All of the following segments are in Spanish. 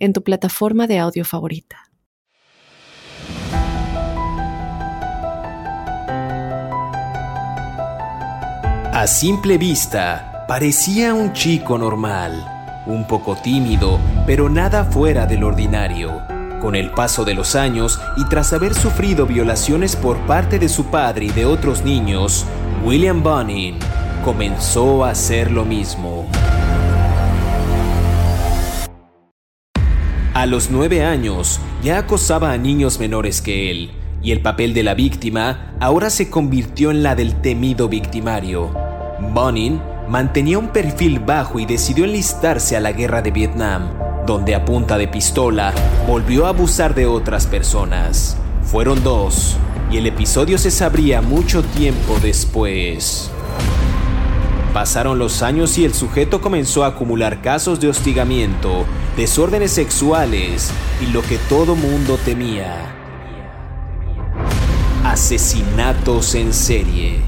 en tu plataforma de audio favorita. A simple vista, parecía un chico normal, un poco tímido, pero nada fuera del ordinario. Con el paso de los años y tras haber sufrido violaciones por parte de su padre y de otros niños, William Bunning comenzó a hacer lo mismo. A los nueve años ya acosaba a niños menores que él, y el papel de la víctima ahora se convirtió en la del temido victimario. Bonin mantenía un perfil bajo y decidió enlistarse a la guerra de Vietnam, donde a punta de pistola volvió a abusar de otras personas. Fueron dos, y el episodio se sabría mucho tiempo después. Pasaron los años y el sujeto comenzó a acumular casos de hostigamiento, desórdenes sexuales y lo que todo mundo temía. Asesinatos en serie.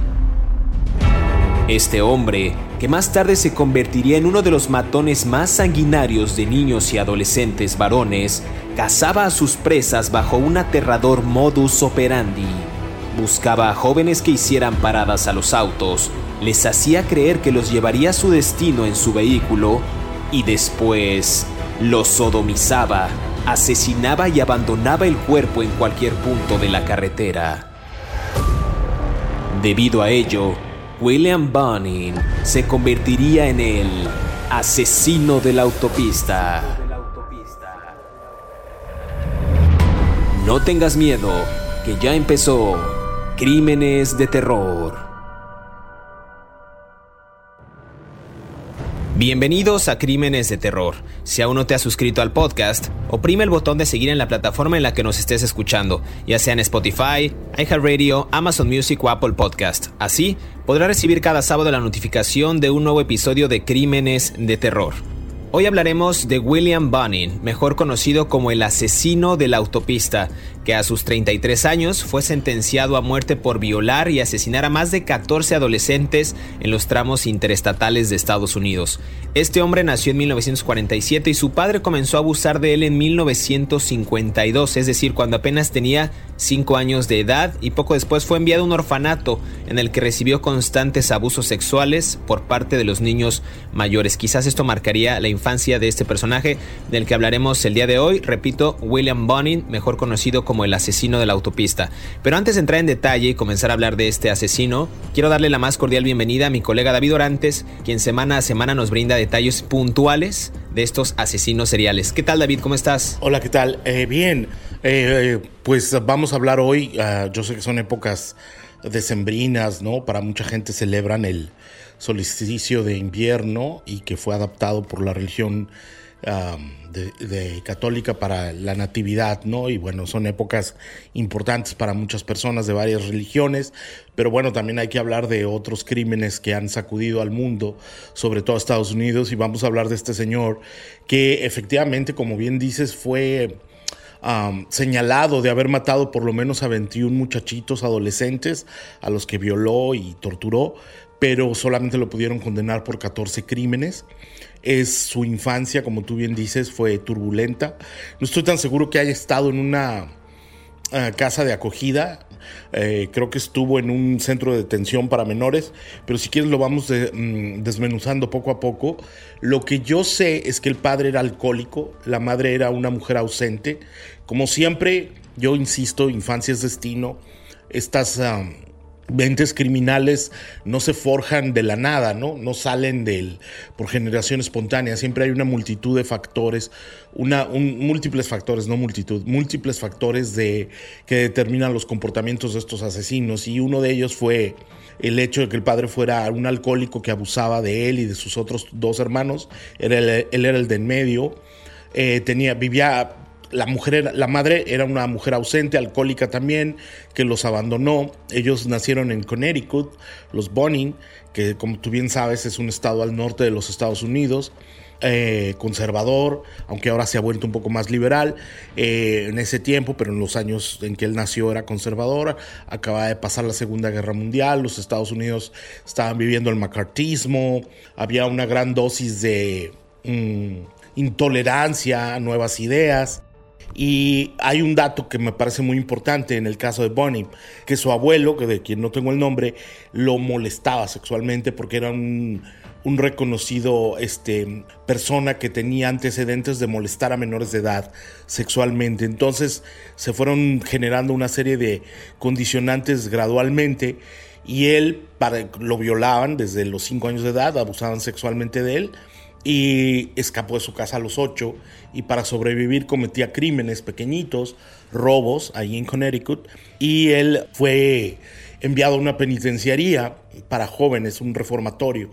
Este hombre, que más tarde se convertiría en uno de los matones más sanguinarios de niños y adolescentes varones, cazaba a sus presas bajo un aterrador modus operandi. Buscaba a jóvenes que hicieran paradas a los autos, les hacía creer que los llevaría a su destino en su vehículo y después los sodomizaba, asesinaba y abandonaba el cuerpo en cualquier punto de la carretera. Debido a ello, William Bunning se convertiría en el asesino de la autopista. No tengas miedo, que ya empezó Crímenes de Terror. Bienvenidos a Crímenes de Terror. Si aún no te has suscrito al podcast, oprime el botón de seguir en la plataforma en la que nos estés escuchando, ya sea en Spotify, iHeartRadio, Amazon Music o Apple Podcast. Así podrás recibir cada sábado la notificación de un nuevo episodio de Crímenes de Terror. Hoy hablaremos de William Bunning, mejor conocido como el asesino de la autopista, que a sus 33 años fue sentenciado a muerte por violar y asesinar a más de 14 adolescentes en los tramos interestatales de Estados Unidos. Este hombre nació en 1947 y su padre comenzó a abusar de él en 1952, es decir, cuando apenas tenía 5 años de edad y poco después fue enviado a un orfanato en el que recibió constantes abusos sexuales por parte de los niños mayores. Quizás esto marcaría la infancia de este personaje del que hablaremos el día de hoy. Repito, William Bunning, mejor conocido como como el asesino de la autopista. Pero antes de entrar en detalle y comenzar a hablar de este asesino, quiero darle la más cordial bienvenida a mi colega David Orantes, quien semana a semana nos brinda detalles puntuales de estos asesinos seriales. ¿Qué tal David? ¿Cómo estás? Hola, ¿qué tal? Eh, bien, eh, pues vamos a hablar hoy, ah, yo sé que son épocas decembrinas, ¿no? Para mucha gente celebran el solsticio de invierno y que fue adaptado por la religión de, católica para la natividad, ¿no? Y bueno, son épocas importantes para muchas personas de varias religiones, pero bueno, también hay que hablar de otros crímenes que han sacudido al mundo, sobre todo a Estados Unidos, y vamos a hablar de este señor que efectivamente, como bien dices, fue... señalado de haber matado por lo menos a 21 muchachitos adolescentes a los que violó y torturó, pero solamente lo pudieron condenar por 14 crímenes. Es su infancia, como tú bien dices, fue turbulenta. No estoy tan seguro que haya estado en una eh, casa de acogida. Eh, creo que estuvo en un centro de detención para menores, pero si quieres lo vamos mm, desmenuzando poco a poco. Lo que yo sé es que el padre era alcohólico, la madre era una mujer ausente. Como siempre, yo insisto, infancia es destino. Estas Ventes criminales no se forjan de la nada, ¿no? No salen del, por generación espontánea. Siempre hay una multitud de factores, una, múltiples factores, no multitud, múltiples factores de, que determinan los comportamientos de estos asesinos. Y uno de ellos fue el hecho de que el padre fuera un alcohólico que abusaba de él y de sus otros dos hermanos. Él era el de en medio. Eh, tenía, vivía la mujer, la madre era una mujer ausente, alcohólica también, que los abandonó. Ellos nacieron en Connecticut, los Bonin, que como tú bien sabes es un estado al norte de los Estados Unidos. Eh, conservador, aunque ahora se ha vuelto un poco más liberal eh, en ese tiempo, pero en los años en que él nació era conservador. Acaba de pasar la Segunda Guerra Mundial, los Estados Unidos estaban viviendo el macartismo, había una gran dosis de mm, intolerancia a nuevas ideas. Y hay un dato que me parece muy importante en el caso de Bonnie, que su abuelo, que de quien no tengo el nombre, lo molestaba sexualmente porque era un un reconocido este, persona que tenía antecedentes de molestar a menores de edad sexualmente. Entonces se fueron generando una serie de condicionantes gradualmente y él para, lo violaban desde los 5 años de edad, abusaban sexualmente de él y escapó de su casa a los 8 y para sobrevivir cometía crímenes pequeñitos, robos ahí en Connecticut y él fue enviado a una penitenciaría para jóvenes, un reformatorio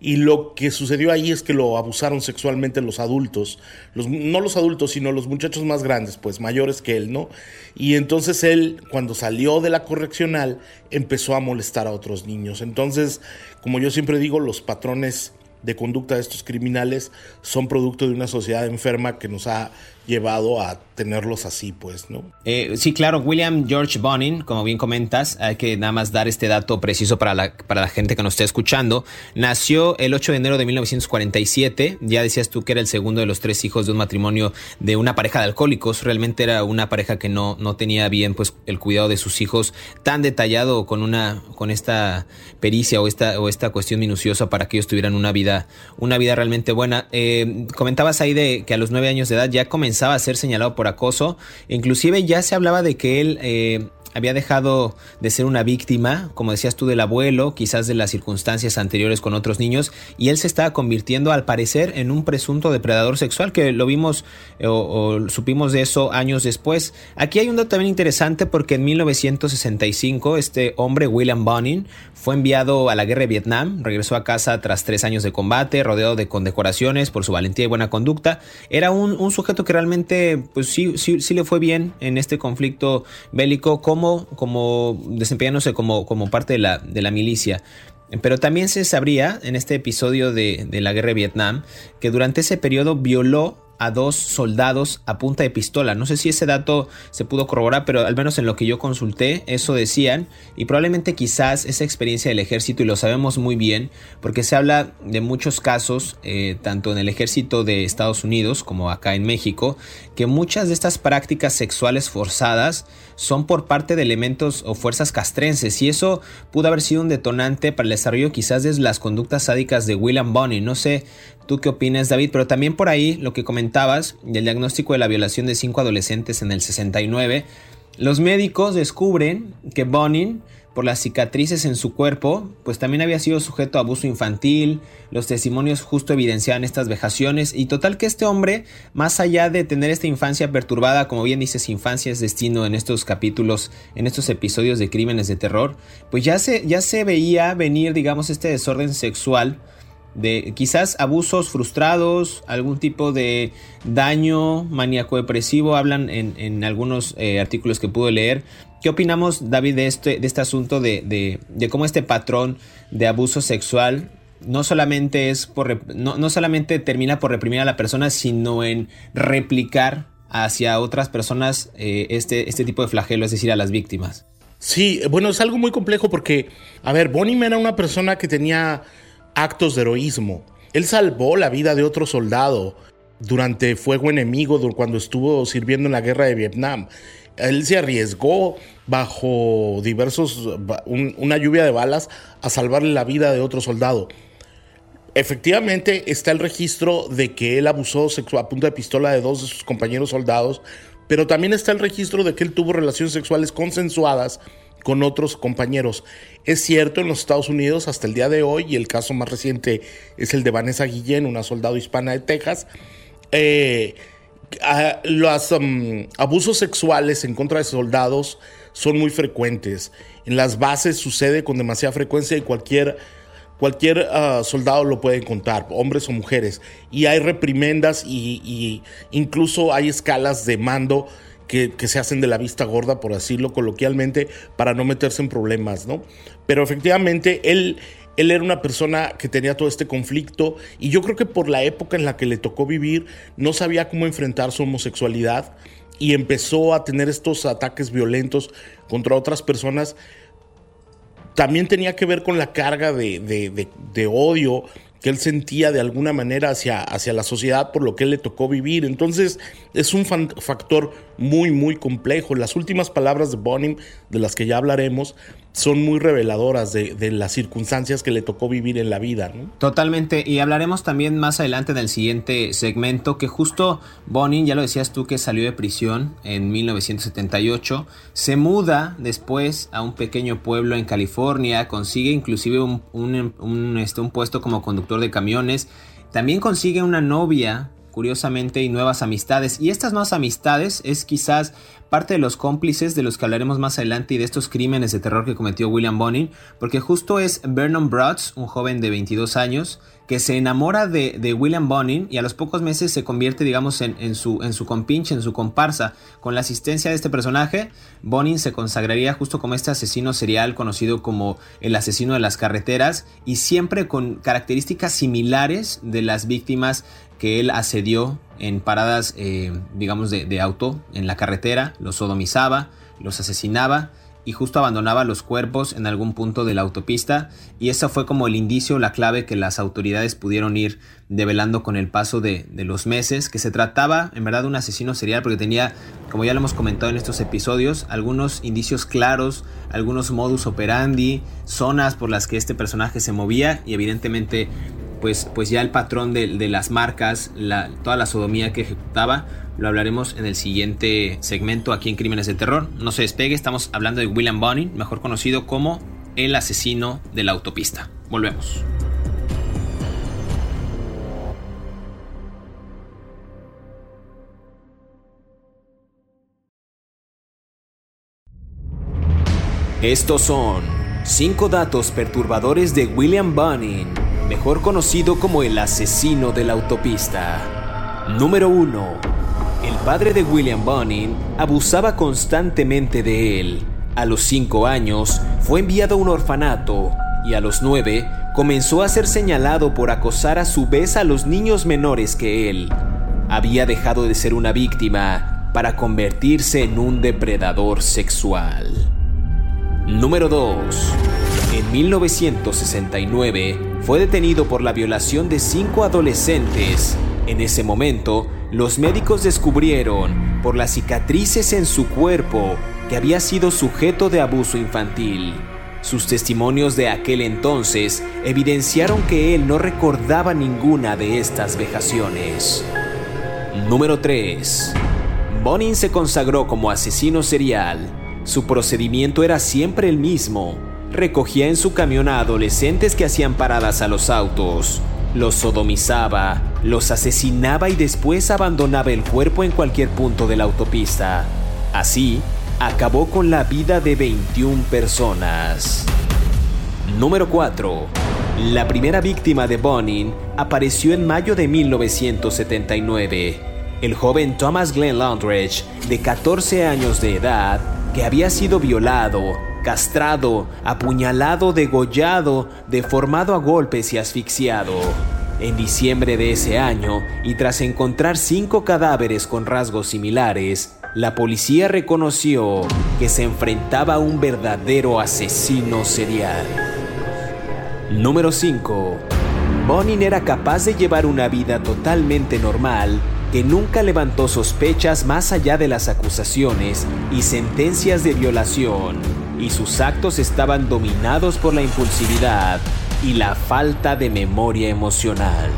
y lo que sucedió ahí es que lo abusaron sexualmente los adultos, no los adultos, sino los muchachos más grandes, pues mayores que él, ¿no? Y entonces él, cuando salió de la correccional, empezó a molestar a otros niños. Entonces, como yo siempre digo, los patrones de conducta de estos criminales son producto de una sociedad enferma que nos ha llevado a tenerlos así, pues, ¿no? Eh, sí, claro, William George Bonin, como bien comentas, hay que nada más dar este dato preciso para la, para la gente que nos esté escuchando. Nació el 8 de enero de 1947, ya decías tú que era el segundo de los tres hijos de un matrimonio de una pareja de alcohólicos, realmente era una pareja que no, no tenía bien pues el cuidado de sus hijos tan detallado con una con esta pericia o esta, o esta cuestión minuciosa para que ellos tuvieran una vida, una vida realmente buena. Eh, comentabas ahí de que a los nueve años de edad ya comenzó a ser señalado por acoso. Inclusive ya se hablaba de que él eh, había dejado de ser una víctima, como decías tú, del abuelo, quizás de las circunstancias anteriores con otros niños, y él se estaba convirtiendo al parecer en un presunto depredador sexual, que lo vimos eh, o, supimos de eso años después. Aquí hay un dato también interesante porque en 1965 este hombre, William Bonin, fue enviado a la guerra de Vietnam, regresó a casa tras tres años de combate, rodeado de condecoraciones por su valentía y buena conducta. Era un, sujeto que realmente, pues sí, sí, sí le fue bien en este conflicto bélico, como, como desempeñándose como, como parte de la, de la milicia. Pero también se sabría en este episodio de, de la guerra de Vietnam que durante ese periodo violó a dos soldados a punta de pistola. No sé si ese dato se pudo corroborar, pero al menos en lo que yo consulté, eso decían. Y probablemente quizás esa experiencia del ejército, y lo sabemos muy bien, porque se habla de muchos casos, eh, tanto en el ejército de Estados Unidos como acá en México, que muchas de estas prácticas sexuales forzadas son por parte de elementos o fuerzas castrenses. Y eso pudo haber sido un detonante para el desarrollo quizás de las conductas sádicas de William Bonney. No sé ¿Tú qué opinas, David? Pero también por ahí lo que comentabas del diagnóstico de la violación de cinco adolescentes en el 69, los médicos descubren que Bonin, por las cicatrices en su cuerpo, pues también había sido sujeto a abuso infantil, los testimonios justo evidenciaban estas vejaciones y total que este hombre, más allá de tener esta infancia perturbada, como bien dices, infancia es destino en estos capítulos, en estos episodios de crímenes de terror, pues ya se, ya se veía venir, digamos, este desorden sexual de quizás abusos frustrados, algún tipo de daño maníaco-depresivo, hablan en, algunos eh, artículos que pude leer. ¿Qué opinamos, David, de este, de este asunto de, cómo este patrón de abuso sexual no solamente, es por, no, solamente termina por reprimir a la persona, sino en replicar hacia otras personas eh, este, este tipo de flagelo, es decir, a las víctimas? Sí, bueno, es algo muy complejo porque, a ver, Bonnie era una persona que tenía actos de heroísmo. Él salvó la vida de otro soldado durante fuego enemigo cuando estuvo sirviendo en la guerra de Vietnam. Él se arriesgó bajo diversos, una lluvia de balas a salvarle la vida de otro soldado. Efectivamente está el registro de que él abusó a punta de pistola de dos de sus compañeros soldados, pero también está el registro de que él tuvo relaciones sexuales consensuadas con otros compañeros. Es cierto, en los Estados Unidos hasta el día de hoy, y el caso más reciente es el de Vanessa Guillén, una soldado hispana de Texas, eh, los um, abusos sexuales en contra de soldados son muy frecuentes. En las bases sucede con demasiada frecuencia y cualquier cualquier ah, soldado lo puede contar, hombres o mujeres, y hay reprimendas y, incluso hay escalas de mando que, se hacen de la vista gorda, por decirlo coloquialmente, para no meterse en problemas, ¿no? Pero efectivamente él, él era una persona que tenía todo este conflicto y yo creo que por la época en la que le tocó vivir no sabía cómo enfrentar su homosexualidad y empezó a tener estos ataques violentos contra otras personas también tenía que ver con la carga de, de, odio que él sentía de alguna manera hacia, hacia la sociedad por lo que le tocó vivir. Entonces es un factor muy, muy complejo. Las últimas palabras de Bonim, de las que ya hablaremos, son muy reveladoras de, las circunstancias que le tocó vivir en la vida. Totalmente, y hablaremos también más adelante del siguiente segmento, que justo Bonin, ya lo decías tú, que salió de prisión en 1978, se muda después a un pequeño pueblo en California, consigue inclusive un, este, un puesto como conductor de camiones, también consigue una novia curiosamente, y nuevas amistades. Y estas nuevas amistades es quizás parte de los cómplices de los que hablaremos más adelante y de estos crímenes de terror que cometió William Bonin, porque justo es Vernon Brotz, un joven de 22 años, que se enamora de, William Bonin y a los pocos meses se convierte, digamos, en, su, en su compinche, en su comparsa. Con la asistencia de este personaje, Bonin se consagraría justo como este asesino serial conocido como el asesino de las carreteras y siempre con características similares de las víctimas que él asedió en paradas, eh, digamos, de, auto en la carretera, los sodomizaba, los asesinaba y justo abandonaba los cuerpos en algún punto de la autopista y eso fue como el indicio, la clave que las autoridades pudieron ir develando con el paso de, de, los meses, que se trataba en verdad de un asesino serial porque tenía, como ya lo hemos comentado en estos episodios, algunos indicios claros, algunos modus operandi, zonas por las que este personaje se movía y evidentemente pues, pues ya el patrón de, las marcas, toda la sodomía que ejecutaba, lo hablaremos en el siguiente segmento aquí en Crímenes de Terror. No se despegue, estamos hablando de William Bonin, mejor conocido como el asesino de la autopista. Volvemos. Estos son 5 datos perturbadores de William Bonin mejor conocido como el asesino de la autopista. Número 1. El padre de William Bonin abusaba constantemente de él. A los 5 años fue enviado a un orfanato y a los 9 comenzó a ser señalado por acosar a su vez a los niños menores que él. Había dejado de ser una víctima para convertirse en un depredador sexual. Número 2. En 1969, fue detenido por la violación de cinco adolescentes. En ese momento, los médicos descubrieron, por las cicatrices en su cuerpo, que había sido sujeto de abuso infantil. Sus testimonios de aquel entonces evidenciaron que él no recordaba ninguna de estas vejaciones. Número 3. Bonin se consagró como asesino serial. Su procedimiento era siempre el mismo recogía en su camión a adolescentes que hacían paradas a los autos, los sodomizaba, los asesinaba y después abandonaba el cuerpo en cualquier punto de la autopista. Así, acabó con la vida de 21 personas. Número 4. La primera víctima de Bonin apareció en mayo de 1979. El joven Thomas Glenn Londridge, de 14 años de edad, que había sido violado, castrado, apuñalado, degollado, deformado a golpes y asfixiado. En diciembre de ese año, y tras encontrar cinco cadáveres con rasgos similares, la policía reconoció que se enfrentaba a un verdadero asesino serial. Número 5. Bonin era capaz de llevar una vida totalmente normal que nunca levantó sospechas más allá de las acusaciones y sentencias de violación y sus actos estaban dominados por la impulsividad y la falta de memoria emocional.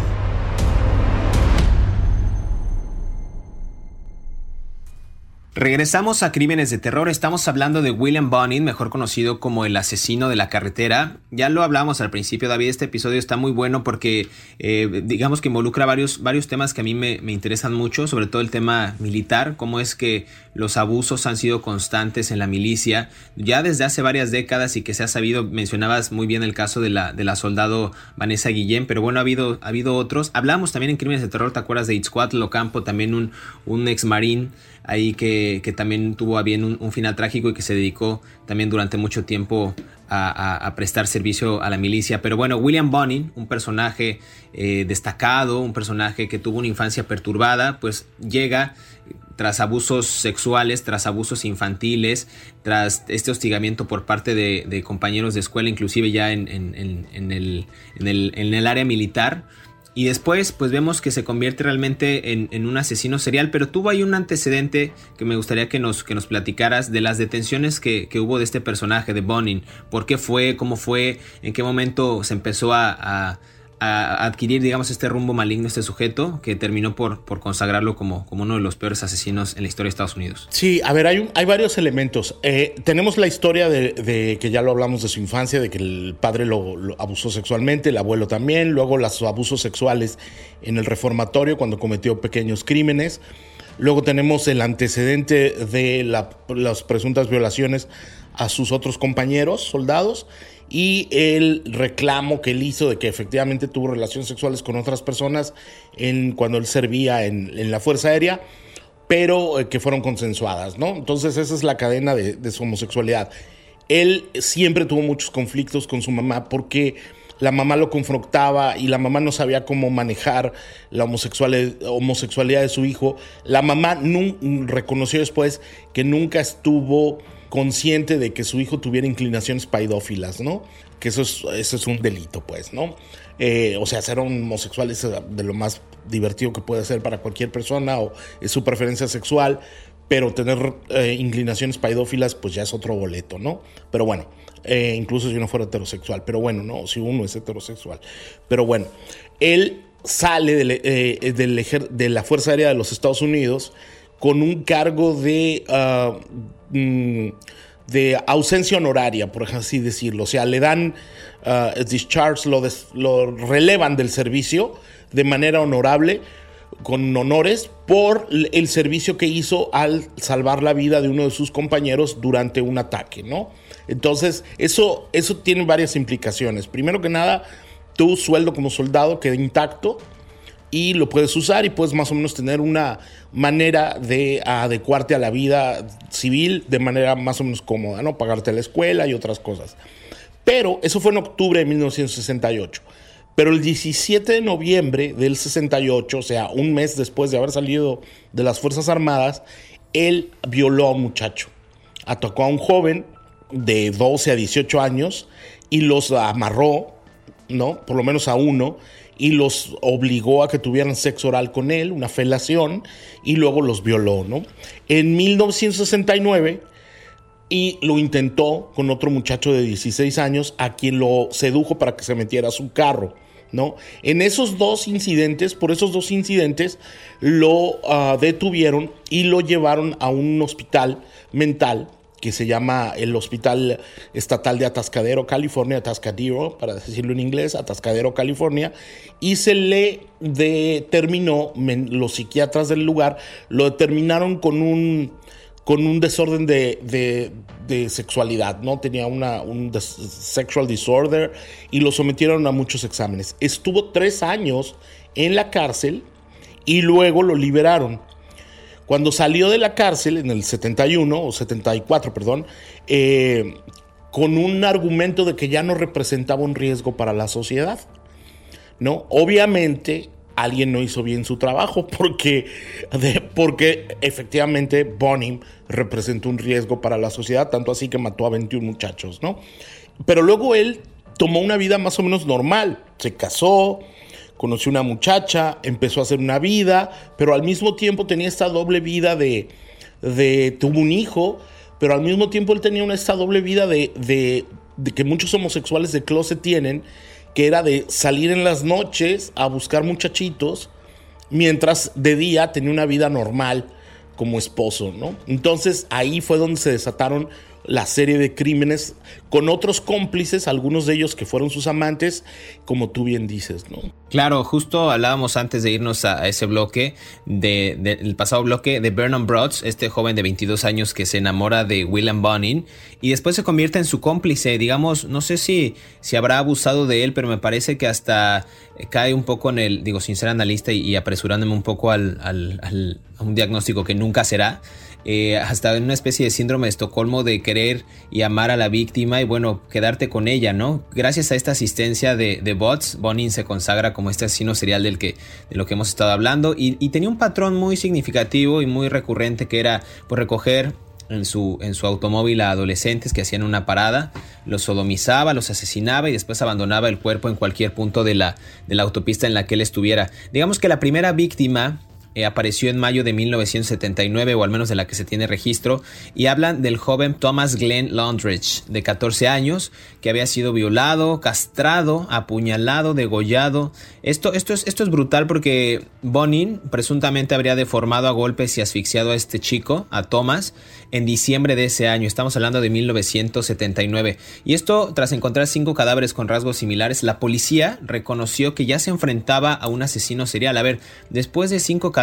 Regresamos a Crímenes de Terror. Estamos hablando de William Bonin, mejor conocido como el asesino de la carretera. Ya lo hablamos al principio, David. Este episodio está muy bueno porque, eh, digamos que involucra varios, varios temas que a mí me, interesan mucho, sobre todo el tema militar, cómo es que los abusos han sido constantes en la milicia ya desde hace varias décadas y que se ha sabido. Mencionabas muy bien el caso de la, de la soldado Vanessa Guillén, pero bueno, ha habido, ha habido otros. Hablamos también en Crímenes de Terror, ¿te acuerdas de Itzcuatl Ocampo, también un, un ex marín? Ahí que, también tuvo a bien un, final trágico y que se dedicó también durante mucho tiempo a, prestar servicio a la milicia. Pero bueno, William Bonin, un personaje eh, destacado, un personaje que tuvo una infancia perturbada, pues llega tras abusos sexuales, tras abusos infantiles, tras este hostigamiento por parte de, compañeros de escuela, inclusive ya en, el, en el área militar y después, pues vemos que se convierte realmente en, un asesino serial, pero tuvo ahí un antecedente que me gustaría que nos, que nos platicaras de las detenciones que, hubo de este personaje, de Bonin. ¿Por qué fue? ¿Cómo fue? ¿En qué momento se empezó a adquirir, digamos, este rumbo maligno, este sujeto, que terminó por, por consagrarlo como, como uno de los peores asesinos en la historia de Estados Unidos. Sí, a ver, hay, hay varios elementos. Eh, tenemos la historia de, que ya lo hablamos de su infancia, de que el padre lo, abusó sexualmente, el abuelo también, luego los abusos sexuales en el reformatorio cuando cometió pequeños crímenes. Luego tenemos el antecedente de las presuntas violaciones a sus otros compañeros, soldados y el reclamo que él hizo de que efectivamente tuvo relaciones sexuales con otras personas en, cuando él servía en, la Fuerza Aérea, pero eh, que fueron consensuadas, ¿no? Entonces esa es la cadena de, su homosexualidad. Él siempre tuvo muchos conflictos con su mamá porque la mamá lo confrontaba y la mamá no sabía cómo manejar la homosexualidad de su hijo. La mamá reconoció después que nunca estuvo consciente de que su hijo tuviera inclinaciones paidófilas, ¿no? Que eso es, eso es un delito, pues, ¿no? Eh, o sea, ser homosexual es de lo más divertido que puede ser para cualquier persona o es su preferencia sexual, pero tener eh, inclinaciones paidófilas, pues ya es otro boleto, ¿no? Pero bueno, eh, incluso si uno fuera heterosexual, pero bueno, no, si uno es heterosexual. Pero bueno, él sale de la Fuerza Aérea de los Estados Unidos con un cargo de Mm, de ausencia honoraria, por así decirlo. O sea, le dan uh, discharge, lo, lo relevan del servicio de manera honorable, con honores, por el servicio que hizo al salvar la vida de uno de sus compañeros durante un ataque, ¿no? Entonces, eso, eso tiene varias implicaciones. Primero que nada, tu sueldo como soldado queda intacto y lo puedes usar y puedes más o menos tener una manera de adecuarte a la vida civil de manera más o menos cómoda, ¿no? Pagarte la escuela y otras cosas. Pero eso fue en octubre de 1968. Pero el 17 de noviembre del 68, o sea, un mes después de haber salido de las Fuerzas Armadas, él violó a un muchacho. Atacó a un joven de 12 a 18 años y los amarró, ¿no? Por lo menos a uno y los obligó a que tuvieran sexo oral con él, una felación, y luego los violó, ¿no? En 1969 y lo intentó con otro muchacho de 16 años a quien lo sedujo para que se metiera a su carro. ¿No? En esos dos incidentes, por esos dos incidentes, lo ah, detuvieron y lo llevaron a un hospital mental que se llama el Hospital Estatal de Atascadero, California, Atascadero, para decirlo en inglés, Atascadero, California, y se le determinó, los psiquiatras del lugar lo determinaron con un, con un desorden de, sexualidad, ¿no? Tenía una, un sexual disorder y lo sometieron a muchos exámenes. Estuvo tres años en la cárcel y luego lo liberaron. Cuando salió de la cárcel en el 71 o 74, perdón, eh, con un argumento de que ya no representaba un riesgo para la sociedad. ¿no? Obviamente alguien no hizo bien su trabajo porque, porque efectivamente Bonim representó un riesgo para la sociedad, tanto así que mató a 21 muchachos, ¿no? Pero luego él tomó una vida más o menos normal, se casó, conoció una muchacha, empezó a hacer una vida, pero al mismo tiempo tenía esta doble vida de, de tuvo un hijo, pero al mismo tiempo él tenía una, esta doble vida de, de, de que muchos homosexuales de closet tienen, que era de salir en las noches a buscar muchachitos, mientras de día tenía una vida normal como esposo, ¿no? Entonces ahí fue donde se desataron la serie de crímenes con otros cómplices, algunos de ellos que fueron sus amantes, como tú bien dices, ¿no? Claro, justo hablábamos antes de irnos a, ese bloque, del pasado bloque, de Vernon Broads, este joven de 22 años que se enamora de William Bonin y después se convierte en su cómplice, digamos, no sé si, si habrá abusado de él, pero me parece que hasta cae un poco en el, digo, sin ser analista y, apresurándome un poco al, al, a un diagnóstico que nunca será, eh, hasta en una especie de síndrome de Estocolmo de querer y amar a la víctima y bueno, quedarte con ella, ¿no? Gracias a esta asistencia de, Bots, Bonin se consagra como este asesino serial del que, de lo que hemos estado hablando y, tenía un patrón muy significativo y muy recurrente que era pues, recoger en su, en su automóvil a adolescentes que hacían una parada, los sodomizaba, los asesinaba y después abandonaba el cuerpo en cualquier punto de la, de la autopista en la que él estuviera. Digamos que la primera víctima eh, apareció en mayo de 1979, o al menos de la que se tiene registro, y hablan del joven Thomas Glenn Londridge, de 14 años, que había sido violado, castrado, apuñalado, degollado. Esto, esto, es, esto es brutal porque Bonin presuntamente habría deformado a golpes y asfixiado a este chico, a Thomas, en diciembre de ese año. Estamos hablando de 1979. Y esto, tras encontrar cinco cadáveres con rasgos similares, la policía reconoció que ya se enfrentaba a un asesino serial. A ver, después de cinco cadáveres.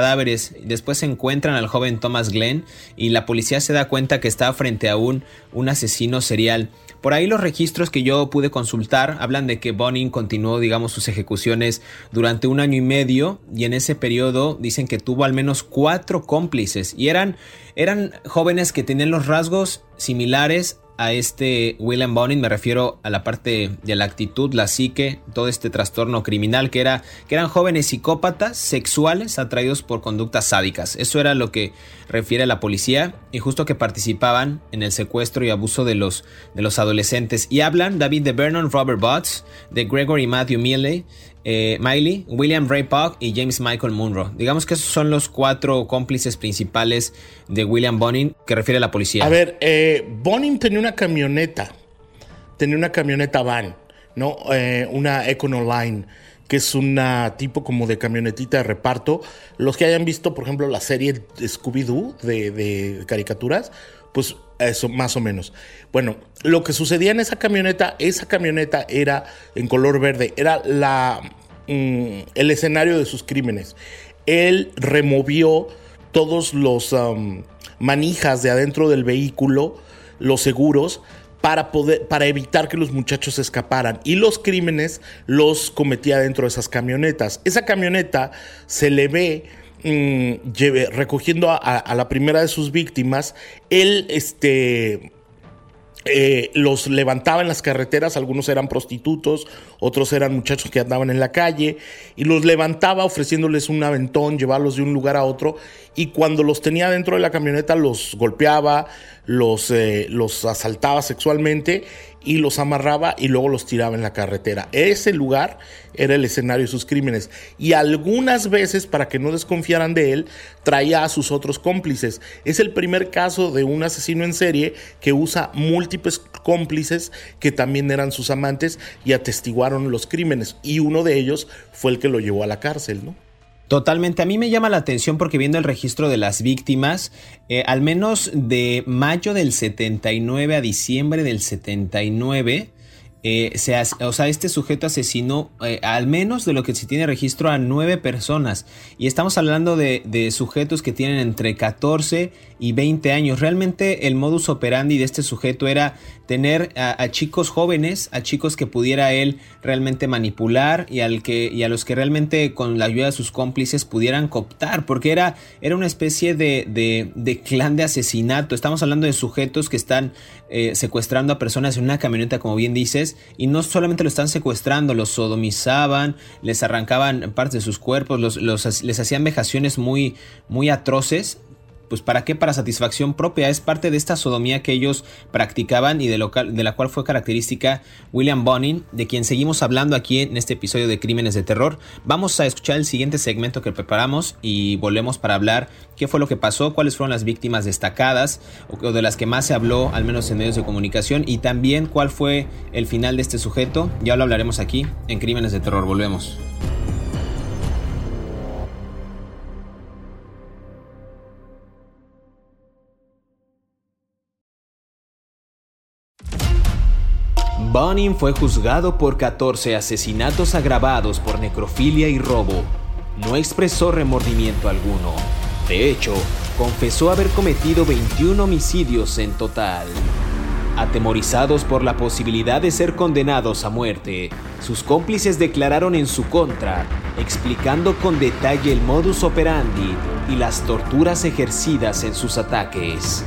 Después se encuentran al joven Thomas Glenn y la policía se da cuenta que está frente a un, un asesino serial. Por ahí los registros que yo pude consultar hablan de que Bonin continuó, digamos, sus ejecuciones durante un año y medio y en ese periodo dicen que tuvo al menos cuatro cómplices y eran, eran jóvenes que tenían los rasgos similares a este William Bonin, me refiero a la parte de la actitud, la psique, todo este trastorno criminal que era que eran jóvenes psicópatas sexuales atraídos por conductas sádicas. Eso era lo que refiere la policía y justo que participaban en el secuestro y abuso de los, de los adolescentes. Y hablan David de Vernon Robert Butts, de Gregory Matthew Milley, eh, Miley, William Ray y James Michael Munro. Digamos que esos son los cuatro cómplices principales de William Bonin que refiere a la policía. A ver, eh, Bonin tenía una camioneta, tenía una camioneta van, ¿no? Eh, una Econoline que es una tipo como de camionetita de reparto. Los que hayan visto, por ejemplo, la serie Scooby-Doo de, caricaturas, pues eso más o menos. Bueno, lo que sucedía en esa camioneta, esa camioneta era en color verde, era la Mm, el escenario de sus crímenes. Él removió todos los manijas de adentro del vehículo, los seguros, para, poder, para evitar que los muchachos escaparan. Y los crímenes los cometía dentro de esas camionetas. Esa camioneta se le ve mm, recogiendo a, la primera de sus víctimas. Él, este eh, los levantaba en las carreteras, algunos eran prostitutos, otros eran muchachos que andaban en la calle, y los levantaba ofreciéndoles un aventón, llevarlos de un lugar a otro, y cuando los tenía dentro de la camioneta los golpeaba, los, eh, los asaltaba sexualmente y los amarraba y luego los tiraba en la carretera. Ese lugar era el escenario de sus crímenes. Y algunas veces, para que no desconfiaran de él, traía a sus otros cómplices. Es el primer caso de un asesino en serie que usa múltiples cómplices que también eran sus amantes y atestiguaron los crímenes. Y uno de ellos fue el que lo llevó a la cárcel, ¿no? Totalmente, a mí me llama la atención porque viendo el registro de las víctimas, eh, al menos de mayo del 79 a diciembre del 79, eh, o sea, este sujeto asesinó eh, al menos de lo que se tiene registro a nueve personas. Y estamos hablando de, de, sujetos que tienen entre 14 y 20 años. Realmente el modus operandi de este sujeto era tener a, chicos jóvenes, a chicos que pudiera él realmente manipular y, al que, y a los que realmente con la ayuda de sus cómplices pudieran cooptar, porque era, era una especie de, de, clan de asesinato. Estamos hablando de sujetos que están eh, secuestrando a personas en una camioneta, como bien dices, y no solamente lo están secuestrando, los sodomizaban, les arrancaban partes de sus cuerpos, los, les hacían vejaciones muy, muy atroces pues para qué, para satisfacción propia, es parte de esta sodomía que ellos practicaban y de, la cual fue característica William Bonin, de quien seguimos hablando aquí en este episodio de Crímenes de Terror. Vamos a escuchar el siguiente segmento que preparamos y volvemos para hablar qué fue lo que pasó, cuáles fueron las víctimas destacadas o de las que más se habló, al menos en medios de comunicación, y también cuál fue el final de este sujeto. Ya lo hablaremos aquí en Crímenes de Terror. Volvemos. Bonin fue juzgado por 14 asesinatos agravados por necrofilia y robo. No expresó remordimiento alguno. De hecho, confesó haber cometido 21 homicidios en total. Atemorizados por la posibilidad de ser condenados a muerte, sus cómplices declararon en su contra, explicando con detalle el modus operandi y las torturas ejercidas en sus ataques.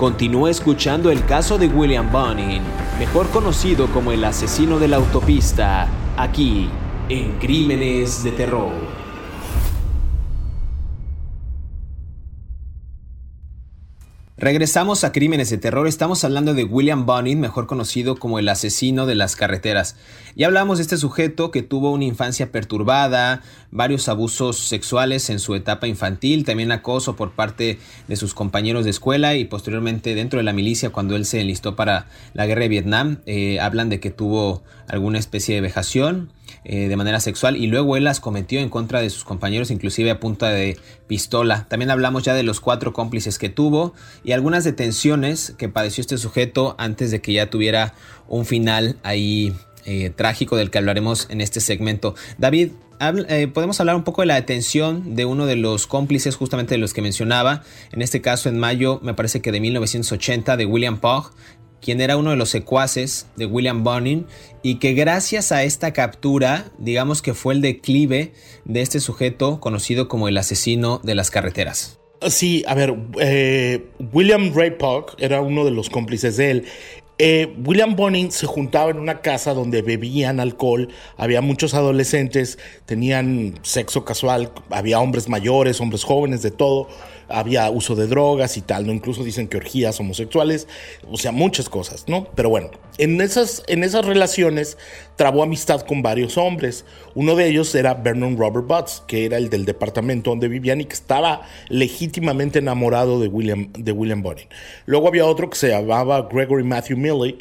Continúa escuchando el caso de William Bonin, mejor conocido como el asesino de la autopista, aquí, en Crímenes de Terror. Regresamos a Crímenes de Terror. Estamos hablando de William Bonin, mejor conocido como el asesino de las carreteras. Ya hablamos de este sujeto que tuvo una infancia perturbada, varios abusos sexuales en su etapa infantil, también acoso por parte de sus compañeros de escuela y posteriormente dentro de la milicia cuando él se enlistó para la guerra de Vietnam. Eh, hablan de que tuvo alguna especie de vejación. Eh, de manera sexual y luego él las cometió en contra de sus compañeros, inclusive a punta de pistola. También hablamos ya de los cuatro cómplices que tuvo y algunas detenciones que padeció este sujeto antes de que ya tuviera un final ahí eh, trágico del que hablaremos en este segmento. David, eh, podemos hablar un poco de la detención de uno de los cómplices, justamente de los que mencionaba, en este caso en mayo, me parece que de 1980, de William Pogg, quien era uno de los secuaces de William Bonin y que gracias a esta captura, digamos que fue el declive de este sujeto conocido como el asesino de las carreteras. Sí, a ver, eh, William Ray Pogg era uno de los cómplices de él. Eh, William Bonin se juntaba en una casa donde bebían alcohol, había muchos adolescentes, tenían sexo casual, había hombres mayores, hombres jóvenes, de todo había uso de drogas y tal, ¿no? Incluso dicen que orgías homosexuales, o sea, muchas cosas, ¿no? Pero bueno, en esas, en esas relaciones trabó amistad con varios hombres. Uno de ellos era Vernon Robert Butts, que era el del departamento donde vivían y que estaba legítimamente enamorado de William, de William Bonin. Luego había otro que se llamaba Gregory Matthew Milley,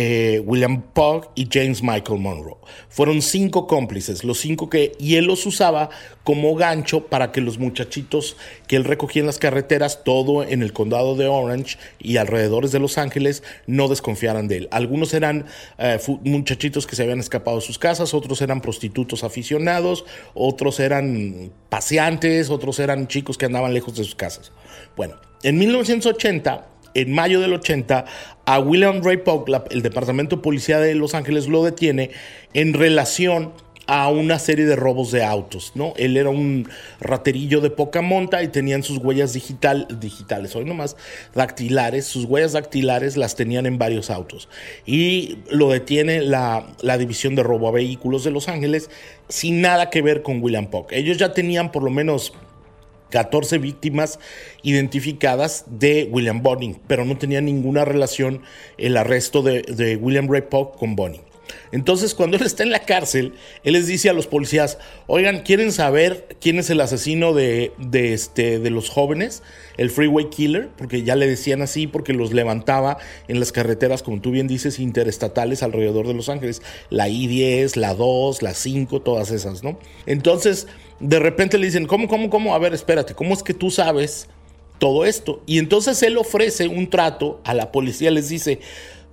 eh, William Pogg y James Michael Monroe. Fueron cinco cómplices, los cinco que, y él los usaba como gancho para que los muchachitos que él recogía en las carreteras, todo en el condado de Orange y alrededores de Los Ángeles, no desconfiaran de él. Algunos eran eh, muchachitos que se habían escapado de sus casas, otros eran prostitutos aficionados, otros eran paseantes, otros eran chicos que andaban lejos de sus casas. Bueno, en 1980 en mayo del 80, a William Ray Pogg, el Departamento de Policía de Los Ángeles lo detiene en relación a una serie de robos de autos, ¿no? Él era un raterillo de poca monta y tenían sus huellas digital, digitales, hoy nomás dactilares, sus huellas dactilares las tenían en varios autos. Y lo detiene la, la División de Robo a Vehículos de Los Ángeles sin nada que ver con William Pogg. Ellos ya tenían por lo menos 14 víctimas identificadas de William Bonin, pero no tenía ninguna relación el arresto de, William Ray Pogg con Bonin. Entonces, cuando él está en la cárcel, él les dice a los policías, oigan, ¿quieren saber quién es el asesino de, de, este, de los jóvenes? El Freeway Killer, porque ya le decían así, porque los levantaba en las carreteras, como tú bien dices, interestatales alrededor de Los Ángeles. La I-10, la 2, la 5, todas esas, ¿no? Entonces, de repente le dicen, ¿cómo, cómo, cómo? A ver, espérate, ¿cómo es que tú sabes todo esto? Y entonces él ofrece un trato a la policía, les dice,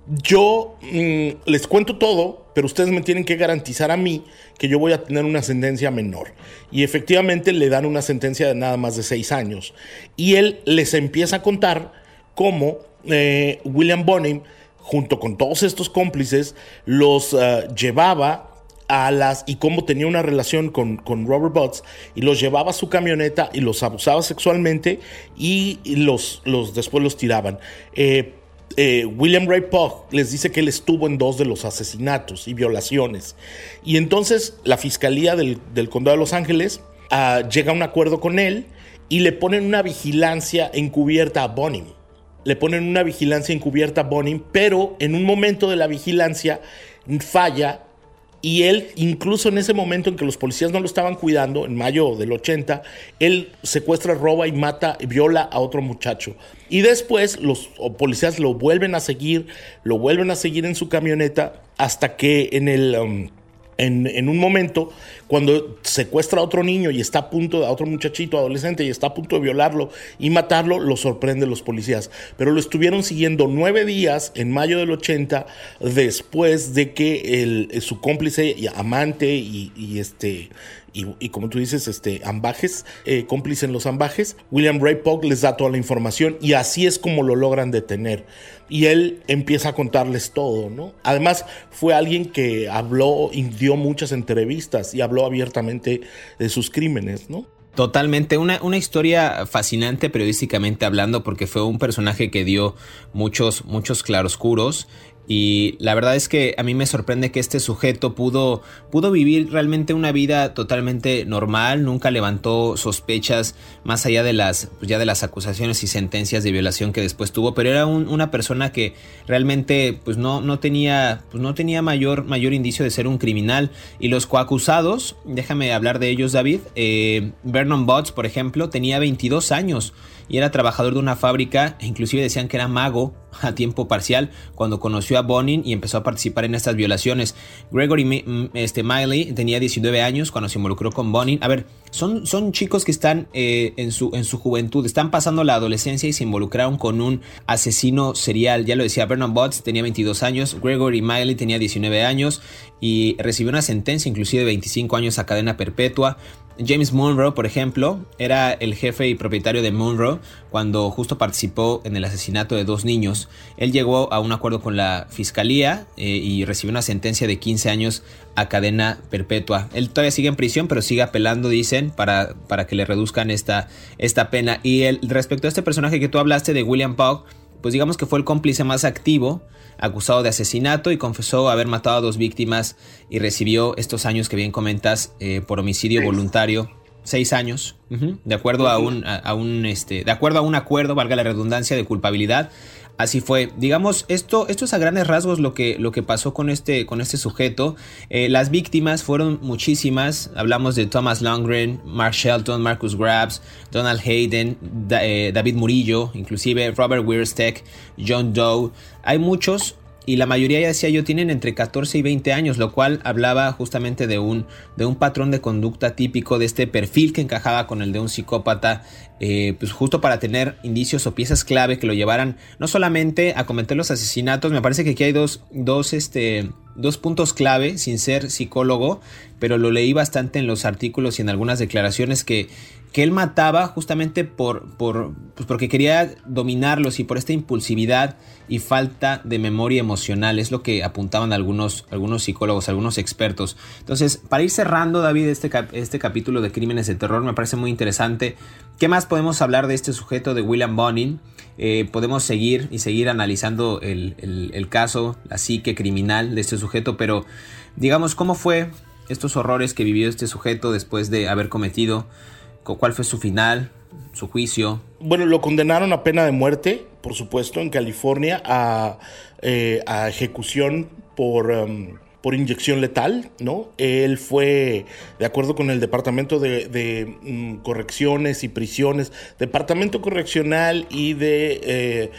yo mm, les cuento todo, pero ustedes me tienen que garantizar a mí que yo voy a tener una sentencia menor. Y efectivamente le dan una sentencia de nada más de seis años. Y él les empieza a contar cómo eh, William Bonim, junto con todos estos cómplices, los eh, llevaba a las y cómo tenía una relación con, con, Robert Butts y los llevaba a su camioneta y los abusaba sexualmente y los, los después los tiraban. Eh, eh, William Ray Pogg les dice que él estuvo en dos de los asesinatos y violaciones. Y entonces la fiscalía del, condado de Los Ángeles ah, llega a un acuerdo con él y le ponen una vigilancia encubierta a Bonim. Le ponen una vigilancia encubierta a Bonim, pero en un momento de la vigilancia falla y él, incluso en ese momento en que los policías no lo estaban cuidando, en mayo del 80, él secuestra, roba y mata, viola a otro muchacho. Y después los policías lo vuelven a seguir, lo vuelven a seguir en su camioneta hasta que en el... Um, en, un momento cuando secuestra a otro niño y está a punto, a otro muchachito adolescente y está a punto de violarlo y matarlo, lo sorprenden los policías. Pero lo estuvieron siguiendo nueve días en mayo del 80 después de que el, su cómplice y amante y, este y, como tú dices, este, ambajes, eh, cómplice en los ambajes, William Ray Polk les da toda la información y así es como lo logran detener y él empieza a contarles todo, ¿no? Además, fue alguien que habló y dio muchas entrevistas y habló abiertamente de sus crímenes, ¿no? Totalmente, una, una, historia fascinante periodísticamente hablando porque fue un personaje que dio muchos, muchos claroscuros y la verdad es que a mí me sorprende que este sujeto pudo, pudo vivir realmente una vida totalmente normal, nunca levantó sospechas más allá de las, pues ya de las acusaciones y sentencias de violación que después tuvo, pero era una persona que realmente pues no, no, tenía, pues no tenía mayor, mayor indicio de ser un criminal. Y los coacusados, déjame hablar de ellos David, eh, Vernon Botts por ejemplo, tenía 22 años y era trabajador de una fábrica, e inclusive decían que era mago a tiempo parcial cuando conoció a Bonin y empezó a participar en estas violaciones. Gregory este, Miley tenía 19 años cuando se involucró con Bonin. A ver, son, son chicos que están eh, en, su, en su juventud, están pasando la adolescencia y se involucraron con un asesino serial. Ya lo decía Vernon Botts, tenía 22 años, Gregory Miley tenía 19 años y recibió una sentencia inclusive de 25 años a cadena perpetua. James Monroe, por ejemplo, era el jefe y propietario de Monroe cuando justo participó en el asesinato de dos niños. Él llegó a un acuerdo con la fiscalía eh, y recibió una sentencia de 15 años a cadena perpetua. Él todavía sigue en prisión, pero sigue apelando, dicen, para, para que le reduzcan esta, esta pena. Y el, respecto a este personaje que tú hablaste de William Pugh, pues digamos que fue el cómplice más activo, acusado de asesinato y confesó haber matado a dos víctimas y recibió estos años que bien comentas eh, por homicidio voluntario. Seis años, de acuerdo a un, a un este, de acuerdo a un acuerdo, valga la redundancia, de culpabilidad Así fue. Digamos, esto, esto es a grandes rasgos lo que, lo que pasó con este, con este sujeto. Eh, las víctimas fueron muchísimas. Hablamos de Thomas Longren, Mark Shelton, Marcus Grabs, Donald Hayden, eh, David Murillo, inclusive Robert Wiersteck, John Doe. Hay muchos y la mayoría, ya decía yo, tienen entre 14 y 20 años, lo cual hablaba justamente de un, de un patrón de conducta típico, de este perfil que encajaba con el de un psicópata, eh, pues justo para tener indicios o piezas clave que lo llevaran no solamente a cometer los asesinatos, me parece que aquí hay dos, dos, este, dos puntos clave, sin ser psicólogo, pero lo leí bastante en los artículos y en algunas declaraciones que que él mataba justamente por, por pues porque quería dominarlos y por esta impulsividad y falta de memoria emocional. Es lo que apuntaban algunos, algunos psicólogos, algunos expertos. Entonces, para ir cerrando, David, este, este capítulo de Crímenes de Terror me parece muy interesante. ¿Qué más podemos hablar de este sujeto de William Bonin? Eh, podemos seguir y seguir analizando el, el caso, la psique criminal de este sujeto, pero digamos, ¿cómo fue estos horrores que vivió este sujeto después de haber cometido ¿Cuál fue su final, su juicio? Bueno, lo condenaron a pena de muerte, por supuesto, en California, a, eh, ejecución por... Um, por inyección letal, ¿no? Él fue, de acuerdo con el Departamento de, mm, Correcciones y Prisiones, Departamento Correccional y de eh,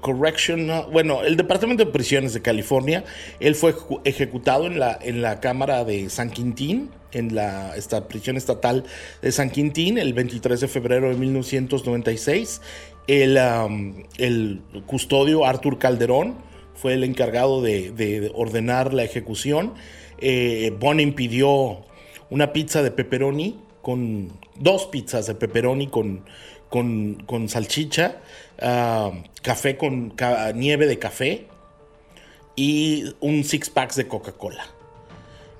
Correction, bueno, el Departamento de Prisiones de California, él fue ejecutado en la, en la Cámara de San Quintín, en la esta prisión estatal de San Quintín, el 23 de febrero de 1996. El, el custodio Arthur Calderón fue el encargado de, ordenar la ejecución. Eh, Bonin pidió una pizza de pepperoni con dos pizzas de pepperoni con, con, salchicha, ah, café con nieve de café y un six packs de Coca-Cola.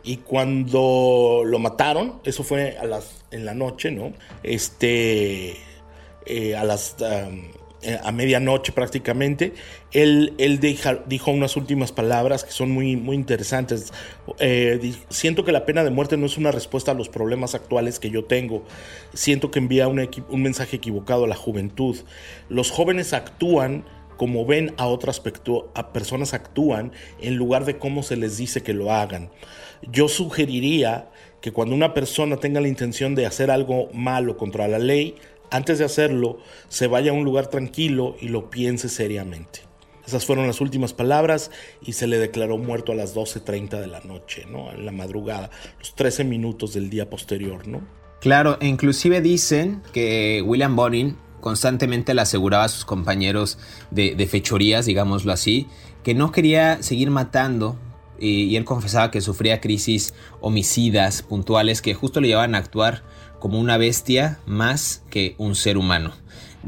Y cuando lo mataron, eso fue a las, en la noche, ¿no? Este, eh, a las eh, a medianoche prácticamente, él, él dijo unas últimas palabras que son muy, muy interesantes. Eh, siento que la pena de muerte no es una respuesta a los problemas actuales que yo tengo. Siento que envía un, mensaje equivocado a la juventud. Los jóvenes actúan como ven a otras a personas actúan en lugar de cómo se les dice que lo hagan. Yo sugeriría que cuando una persona tenga la intención de hacer algo malo contra la ley, antes de hacerlo, se vaya a un lugar tranquilo y lo piense seriamente. Esas fueron las últimas palabras y se le declaró muerto a las 12.30 de la noche, ¿no? En la madrugada, los 13 minutos del día posterior, ¿no? Claro, e inclusive dicen que William Bonin constantemente le aseguraba a sus compañeros de, de fechorías, digámoslo así, que no quería seguir matando y, él confesaba que sufría crisis homicidas puntuales que justo le llevaban a actuar como una bestia más que un ser humano.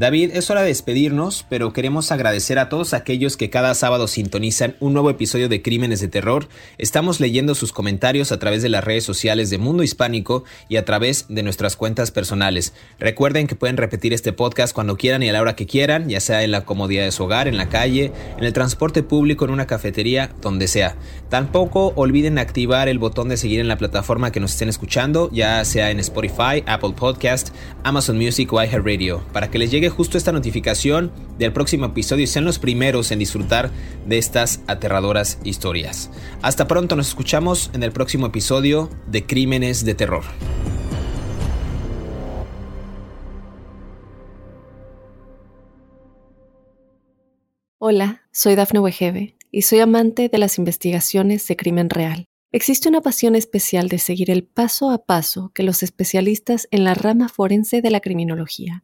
David, es hora de despedirnos, pero queremos agradecer a todos aquellos que cada sábado sintonizan un nuevo episodio de Crímenes de Terror. Estamos leyendo sus comentarios a través de las redes sociales de Mundo Hispánico y a través de nuestras cuentas personales. Recuerden que pueden repetir este podcast cuando quieran y a la hora que quieran, ya sea en la comodidad de su hogar, en la calle, en el transporte público, en una cafetería, donde sea. Tampoco olviden activar el botón de seguir en la plataforma que nos estén escuchando, ya sea en Spotify, Apple Podcast, Amazon Music o iHeartRadio, para que les llegue justo esta notificación del próximo episodio y sean los primeros en disfrutar de estas aterradoras historias. Hasta pronto, nos escuchamos en el próximo episodio de Crímenes de Terror. Hola, soy Dafne Wegebe y soy amante de las investigaciones de crimen real. Existe una pasión especial de seguir el paso a paso que los especialistas en la rama forense de la criminología